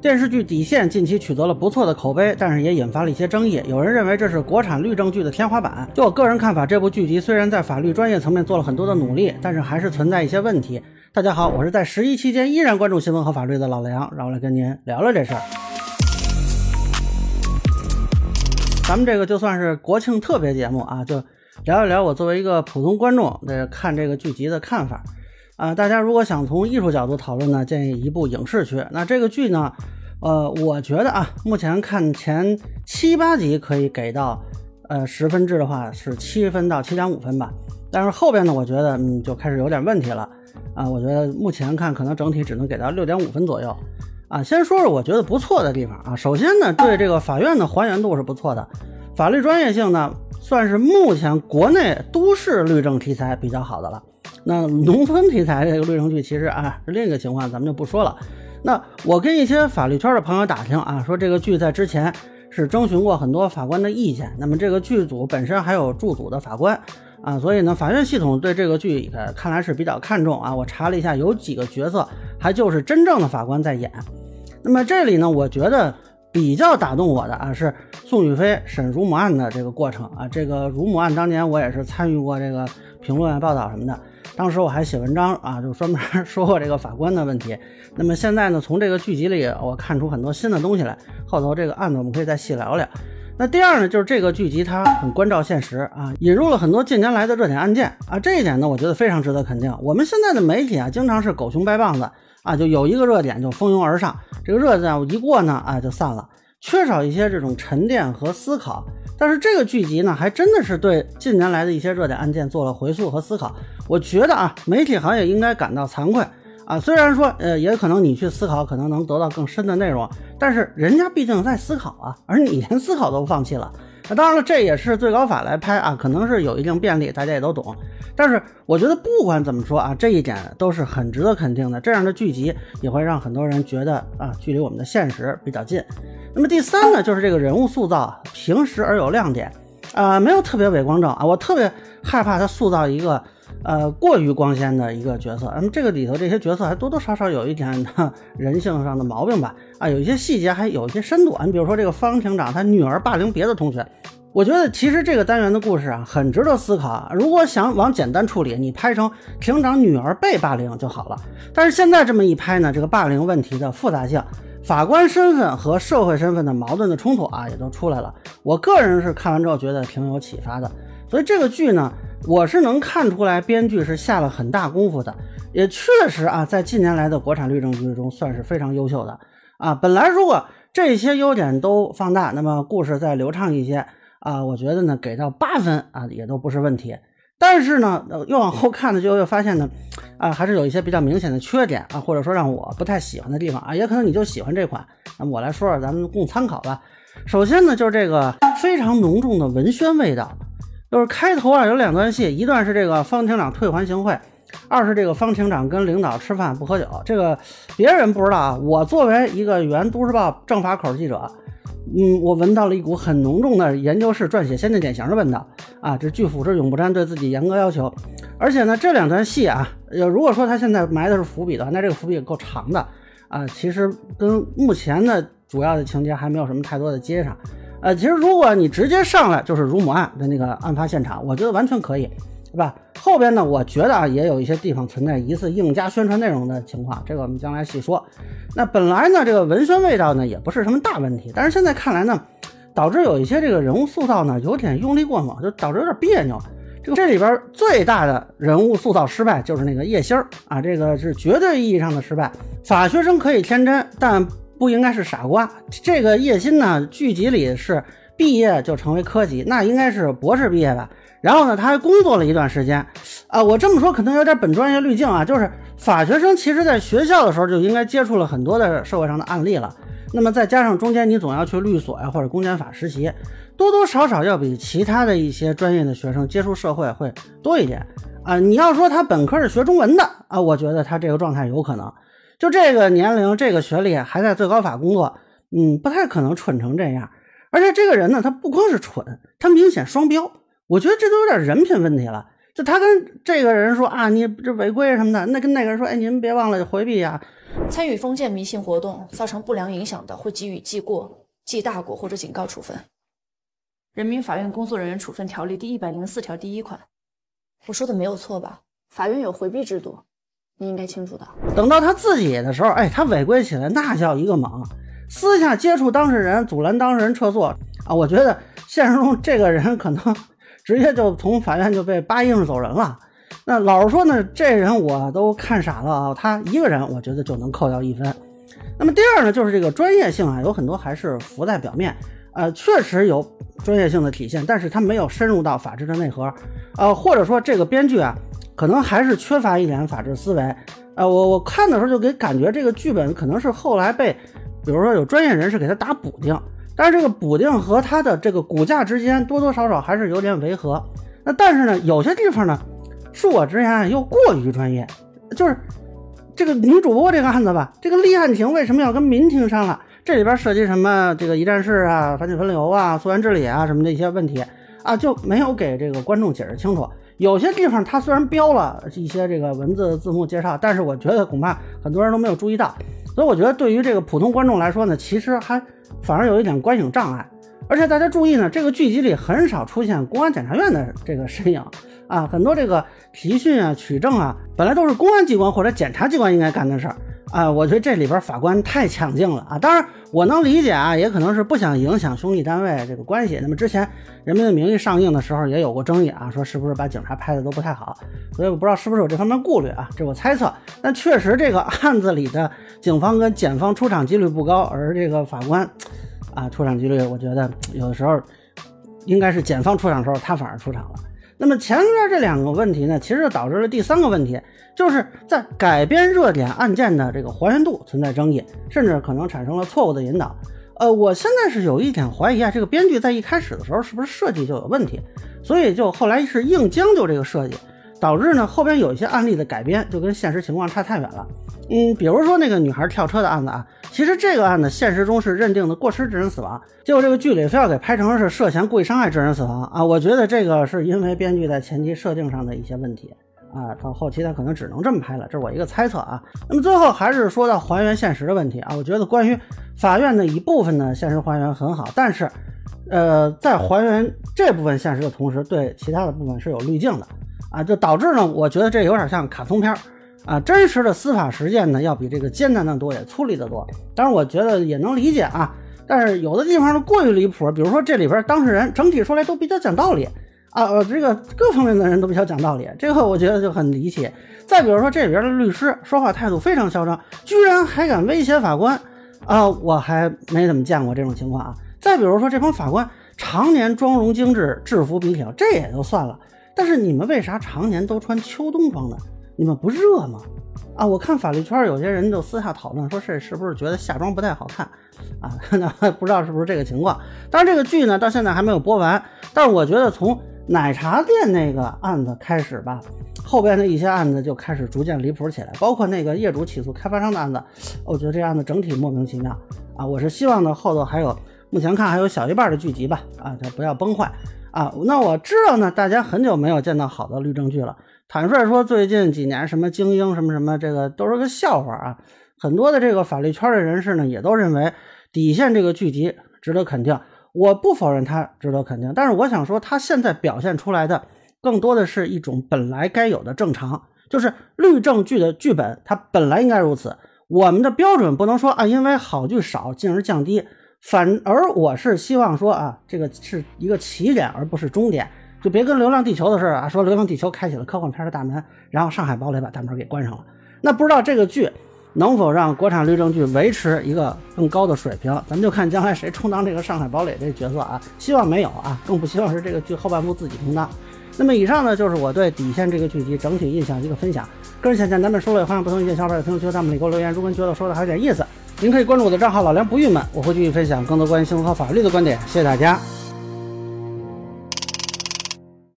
电视剧《底线》近期取得了不错的口碑，但是也引发了一些争议。有人认为这是国产律政剧的天花板。就我个人看法，这部剧集虽然在法律专业层面做了很多的努力，但是还是存在一些问题。大家好，我是在十一期间依然关注新闻和法律的老梁，让我来跟您聊聊这事儿。咱们这个就算是国庆特别节目啊，就聊一聊我作为一个普通观众的看这个剧集的看法。啊，大家如果想从艺术角度讨论呢，建议一部影视剧。那这个剧呢，呃，我觉得啊，目前看前七八集可以给到，呃，十分制的话是七分到七点五分吧。但是后边呢，我觉得嗯就开始有点问题了。啊，我觉得目前看可能整体只能给到六点五分左右。啊，先说说我觉得不错的地方啊。首先呢，对这个法院的还原度是不错的，法律专业性呢算是目前国内都市律政题材比较好的了。那农村题材这个律政剧其实啊是另一个情况，咱们就不说了。那我跟一些法律圈的朋友打听啊，说这个剧在之前是征询过很多法官的意见。那么这个剧组本身还有驻组的法官啊，所以呢，法院系统对这个剧呃看来是比较看重啊。我查了一下，有几个角色还就是真正的法官在演。那么这里呢，我觉得比较打动我的啊是宋雨霏审乳母案的这个过程啊。这个乳母案当年我也是参与过这个评论啊报道什么的。当时我还写文章啊，就专门 说过这个法官的问题。那么现在呢，从这个剧集里我看出很多新的东西来。后头这个案子我们可以再细聊聊。那第二呢，就是这个剧集它很关照现实啊，引入了很多近年来的热点案件啊，这一点呢，我觉得非常值得肯定。我们现在的媒体啊，经常是狗熊掰棒子啊，就有一个热点就蜂拥而上，这个热点一过呢，啊就散了，缺少一些这种沉淀和思考。但是这个剧集呢，还真的是对近年来的一些热点案件做了回溯和思考。我觉得啊，媒体行业应该感到惭愧啊。虽然说，呃，也可能你去思考，可能能得到更深的内容，但是人家毕竟在思考啊，而你连思考都放弃了。那当然了，这也是最高法来拍啊，可能是有一定便利，大家也都懂。但是我觉得不管怎么说啊，这一点都是很值得肯定的。这样的剧集也会让很多人觉得啊，距离我们的现实比较近。那么第三呢，就是这个人物塑造平实而有亮点，啊，没有特别伪光正啊，我特别害怕他塑造一个呃过于光鲜的一个角色。那么这个里头这些角色还多多少少有一点人性上的毛病吧，啊，有一些细节还有一些深度。你比如说这个方庭长他女儿霸凌别的同学，我觉得其实这个单元的故事啊很值得思考。如果想往简单处理，你拍成庭长女儿被霸凌就好了。但是现在这么一拍呢，这个霸凌问题的复杂性。法官身份和社会身份的矛盾的冲突啊，也都出来了。我个人是看完之后觉得挺有启发的。所以这个剧呢，我是能看出来编剧是下了很大功夫的，也确实啊，在近年来的国产律政剧中算是非常优秀的啊。本来如果这些优点都放大，那么故事再流畅一些啊，我觉得呢，给到八分啊，也都不是问题。但是呢，又往后看呢，就又发现呢，啊，还是有一些比较明显的缺点啊，或者说让我不太喜欢的地方啊，也可能你就喜欢这款。那么我来说说，咱们共参考吧。首先呢，就是这个非常浓重的文宣味道，就是开头啊有两段戏，一段是这个方庭长退还行贿，二是这个方庭长跟领导吃饭不喝酒。这个别人不知道啊，我作为一个原都市报政法口记者。嗯，我闻到了一股很浓重的研究室撰写先进典型的味道啊！这巨腐是永不沾，对自己严格要求。而且呢，这两段戏啊，如果说他现在埋的是伏笔的话，那这个伏笔也够长的啊。其实跟目前的主要的情节还没有什么太多的接上。呃，其实如果你直接上来就是乳母案的那个案发现场，我觉得完全可以。对吧？后边呢，我觉得啊，也有一些地方存在疑似硬加宣传内容的情况，这个我们将来细说。那本来呢，这个文宣味道呢，也不是什么大问题，但是现在看来呢，导致有一些这个人物塑造呢，有点用力过猛，就导致有点别扭。这个这里边最大的人物塑造失败就是那个叶星儿啊，这个是绝对意义上的失败。法学生可以天真，但不应该是傻瓜。这个叶心呢，剧集里是毕业就成为科级，那应该是博士毕业吧。然后呢，他还工作了一段时间，啊，我这么说可能有点本专业滤镜啊，就是法学生其实在学校的时候就应该接触了很多的社会上的案例了，那么再加上中间你总要去律所呀或者公检法实习，多多少少要比其他的一些专业的学生接触社会会多一点啊。你要说他本科是学中文的啊，我觉得他这个状态有可能，就这个年龄这个学历还在最高法工作，嗯，不太可能蠢成这样。而且这个人呢，他不光是蠢，他明显双标。我觉得这都有点人品问题了。就他跟这个人说啊，你这违规什么的，那跟那个人说，哎，您别忘了回避呀。参与封建迷信活动造成不良影响的，会给予记过、记大过或者警告处分。人民法院工作人员处分条例第一百零四条第一款，我说的没有错吧？法院有回避制度，你应该清楚的。等到他自己的时候，哎，他违规起来那叫一个猛，私下接触当事人，阻拦当事人撤诉啊！我觉得现实中这个人可能 直接就从法院就被扒硬走人了。那老实说呢，这人我都看傻了啊！他一个人，我觉得就能扣掉一分。那么第二呢，就是这个专业性啊，有很多还是浮在表面。呃，确实有专业性的体现，但是他没有深入到法治的内核，呃，或者说这个编剧啊，可能还是缺乏一点法治思维。呃，我我看的时候就给感觉这个剧本可能是后来被，比如说有专业人士给他打补丁，但是这个补丁和他的这个骨架之间多多少少还是有点违和。那但是呢，有些地方呢，恕我直言又过于专业，就是这个女主播这个案子吧，这个立案庭为什么要跟民庭商量？这里边涉及什么？这个一站式啊，反倾分流啊，溯源治理啊，什么的一些问题啊，就没有给这个观众解释清楚。有些地方它虽然标了一些这个文字字幕介绍，但是我觉得恐怕很多人都没有注意到。所以我觉得对于这个普通观众来说呢，其实还反而有一点观影障碍。而且大家注意呢，这个剧集里很少出现公安检察院的这个身影啊，很多这个提讯啊、取证啊，本来都是公安机关或者检察机关应该干的事儿。啊，我觉得这里边法官太抢镜了啊！当然，我能理解啊，也可能是不想影响兄弟单位这个关系。那么之前《人民的名义》上映的时候也有过争议啊，说是不是把警察拍的都不太好，所以我不知道是不是有这方面顾虑啊，这我猜测。但确实这个案子里的警方跟检方出场几率不高，而这个法官啊出场几率，我觉得有的时候应该是检方出场时候，他反而出场了。那么前面这两个问题呢，其实就导致了第三个问题，就是在改编热点案件的这个还原度存在争议，甚至可能产生了错误的引导。呃，我现在是有一点怀疑啊，这个编剧在一开始的时候是不是设计就有问题，所以就后来是硬将就这个设计。导致呢，后边有一些案例的改编就跟现实情况差太远了。嗯，比如说那个女孩跳车的案子啊，其实这个案子现实中是认定的过失致人死亡，结果这个剧里非要给拍成是涉嫌故意伤害致人死亡啊。我觉得这个是因为编剧在前期设定上的一些问题啊，到后期他可能只能这么拍了，这是我一个猜测啊。那么最后还是说到还原现实的问题啊，我觉得关于法院的一部分的现实还原很好，但是，呃，在还原这部分现实的同时，对其他的部分是有滤镜的。啊，就导致呢，我觉得这有点像卡通片儿啊。真实的司法实践呢，要比这个艰难的多，也粗粝的多。当然，我觉得也能理解啊。但是有的地方呢过于离谱，比如说这里边当事人整体说来都比较讲道理啊，呃，这个各方面的人都比较讲道理，这个我觉得就很离奇。再比如说这里边的律师说话态度非常嚣张，居然还敢威胁法官啊，我还没怎么见过这种情况啊。再比如说这帮法官常年妆容精致，制服笔挺，这也就算了。但是你们为啥常年都穿秋冬装呢？你们不热吗？啊，我看法律圈有些人就私下讨论说，这是不是觉得夏装不太好看啊？那不知道是不是这个情况。当然，这个剧呢到现在还没有播完，但是我觉得从奶茶店那个案子开始吧，后边的一些案子就开始逐渐离谱起来，包括那个业主起诉开发商的案子，我觉得这案子整体莫名其妙啊。我是希望呢后头还有，目前看还有小一半的剧集吧，啊，它不要崩坏。啊，那我知道呢，大家很久没有见到好的律政剧了。坦率说，最近几年什么精英什么什么，这个都是个笑话啊。很多的这个法律圈的人士呢，也都认为底线这个剧集值得肯定。我不否认它值得肯定，但是我想说，它现在表现出来的更多的是一种本来该有的正常，就是律政剧的剧本，它本来应该如此。我们的标准不能说啊，因为好剧少，进而降低。反而我是希望说啊，这个是一个起点，而不是终点，就别跟《流浪地球》的事儿啊，说《流浪地球》开启了科幻片的大门，然后《上海堡垒》把大门给关上了。那不知道这个剧能否让国产律政剧维持一个更高的水平？咱们就看将来谁充当这个《上海堡垒》这角色啊？希望没有啊，更不希望是这个剧后半部自己充当。那么以上呢，就是我对《底线》这个剧集整体印象一个分享。个人浅见，咱们说了，欢迎不同意见小伙伴在评论区弹幕里给我留言。如果您觉得说的还有点意思，您可以关注我的账号“老梁不郁闷”，我会继续分享更多关于新闻和法律的观点。谢谢大家。